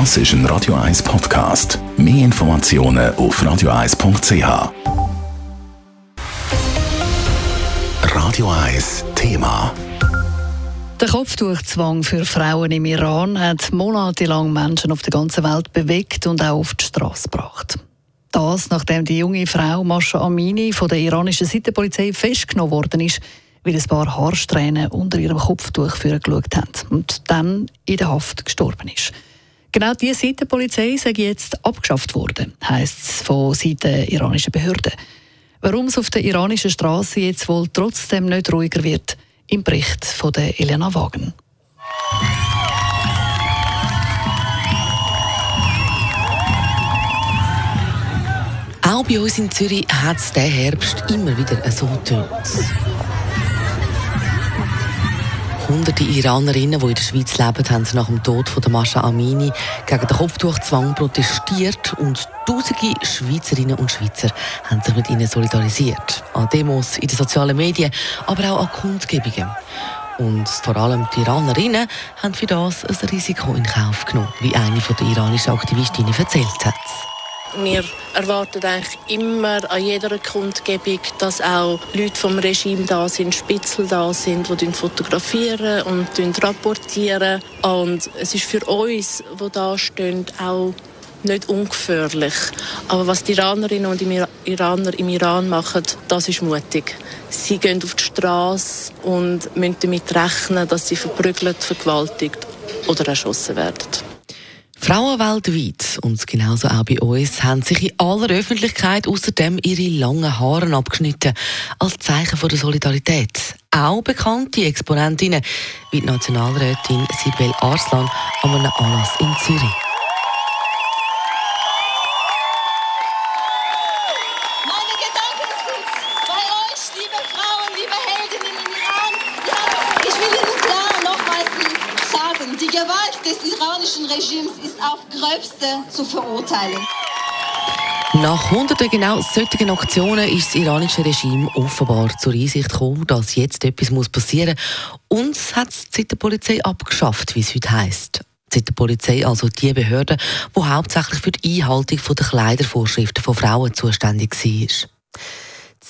Das ist ein Radio 1 Podcast. Mehr Informationen auf radio1.ch. Radio 1 Thema. Der Kopftuchzwang für Frauen im Iran hat monatelang Menschen auf der ganzen Welt bewegt und auch auf die Straße gebracht. Das, nachdem die junge Frau Masha Amini von der iranischen Seitenpolizei festgenommen worden ist, weil ein paar Haarsträhnen unter ihrem Kopftuch geschaut haben und dann in der Haft gestorben ist. Genau diese Seitenpolizei sei jetzt abgeschafft worden, heisst es von Seiten der iranischen Behörden. Warum es auf der iranischen Straße jetzt wohl trotzdem nicht ruhiger wird, im Bericht von der Elena Wagen. Auch bei uns in Zürich hat es diesen Herbst immer wieder so tönt. Hunderte Iranerinnen, die in der Schweiz leben, haben nach dem Tod von Mascha Amini gegen den Kopftuchzwang protestiert und tausende Schweizerinnen und Schweizer haben sich mit ihnen solidarisiert. An Demos, in den sozialen Medien, aber auch an Kundgebungen. Und vor allem die Iranerinnen haben für das ein Risiko in Kauf genommen, wie eine der iranischen Aktivistinnen erzählt hat. Wir erwarten eigentlich immer an jeder Kundgebung, dass auch Leute vom Regime da sind, Spitzel da sind, die fotografieren und rapportieren. Und es ist für uns, die da stehen, auch nicht ungefährlich. Aber was die Iranerinnen und Iraner im Iran machen, das ist mutig. Sie gehen auf die Straße und müssen damit rechnen, dass sie verprügelt, vergewaltigt oder erschossen werden. Frauen weltweit und genauso auch bei uns haben sich in aller Öffentlichkeit außerdem ihre langen Haare abgeschnitten als Zeichen der Solidarität. Auch bekannte Exponentinnen wie die Nationalrätin Sibel Arslan an einem Anlass in Zürich. Des iranischen Regimes ist auf gröbste zu verurteilen. Nach hunderten genau solchen Aktionen ist das iranische Regime offenbar zur Einsicht gekommen, dass jetzt etwas passieren muss. Und hat es die Polizei abgeschafft, wie es heute heisst. Die Polizei, also die Behörde, die hauptsächlich für die Einhaltung der Kleidervorschriften von Frauen zuständig war.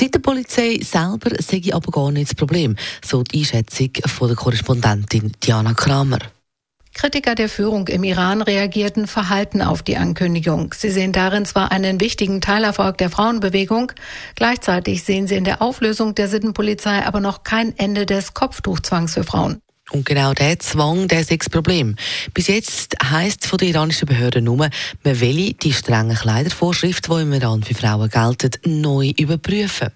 Die Polizei selber sei aber gar nicht das Problem, so die Einschätzung von der Korrespondentin Diana Kramer. Kritiker der Führung im Iran reagierten verhalten auf die Ankündigung. Sie sehen darin zwar einen wichtigen Teilerfolg der Frauenbewegung, gleichzeitig sehen sie in der Auflösung der Sittenpolizei aber noch kein Ende des Kopftuchzwangs für Frauen. Und genau der Zwang, der ist das Problem. Bis jetzt heisst es von den iranischen Behörden nur, man will die strengen Kleidervorschriften, die im Iran für Frauen gelten, neu überprüfen.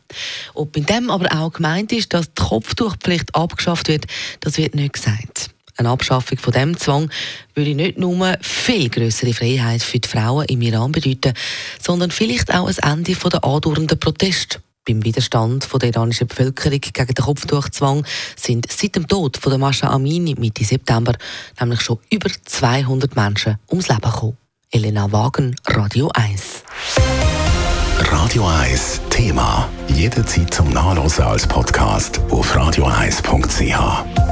Ob in dem aber auch gemeint ist, dass die Kopftuchpflicht abgeschafft wird, das wird nicht gesagt. Eine Abschaffung von dem Zwang würde nicht nur viel größere Freiheit für die Frauen im Iran bedeuten, sondern vielleicht auch ein Ende der andauernden Proteste. Beim Widerstand der iranischen Bevölkerung gegen den Kopftuchzwang sind seit dem Tod von der Mascha Amini Mitte September nämlich schon über 200 Menschen ums Leben gekommen. Elena Wagen, Radio 1. Radio 1 Thema. Jederzeit zum Nachlesen als Podcast auf radio1.ch.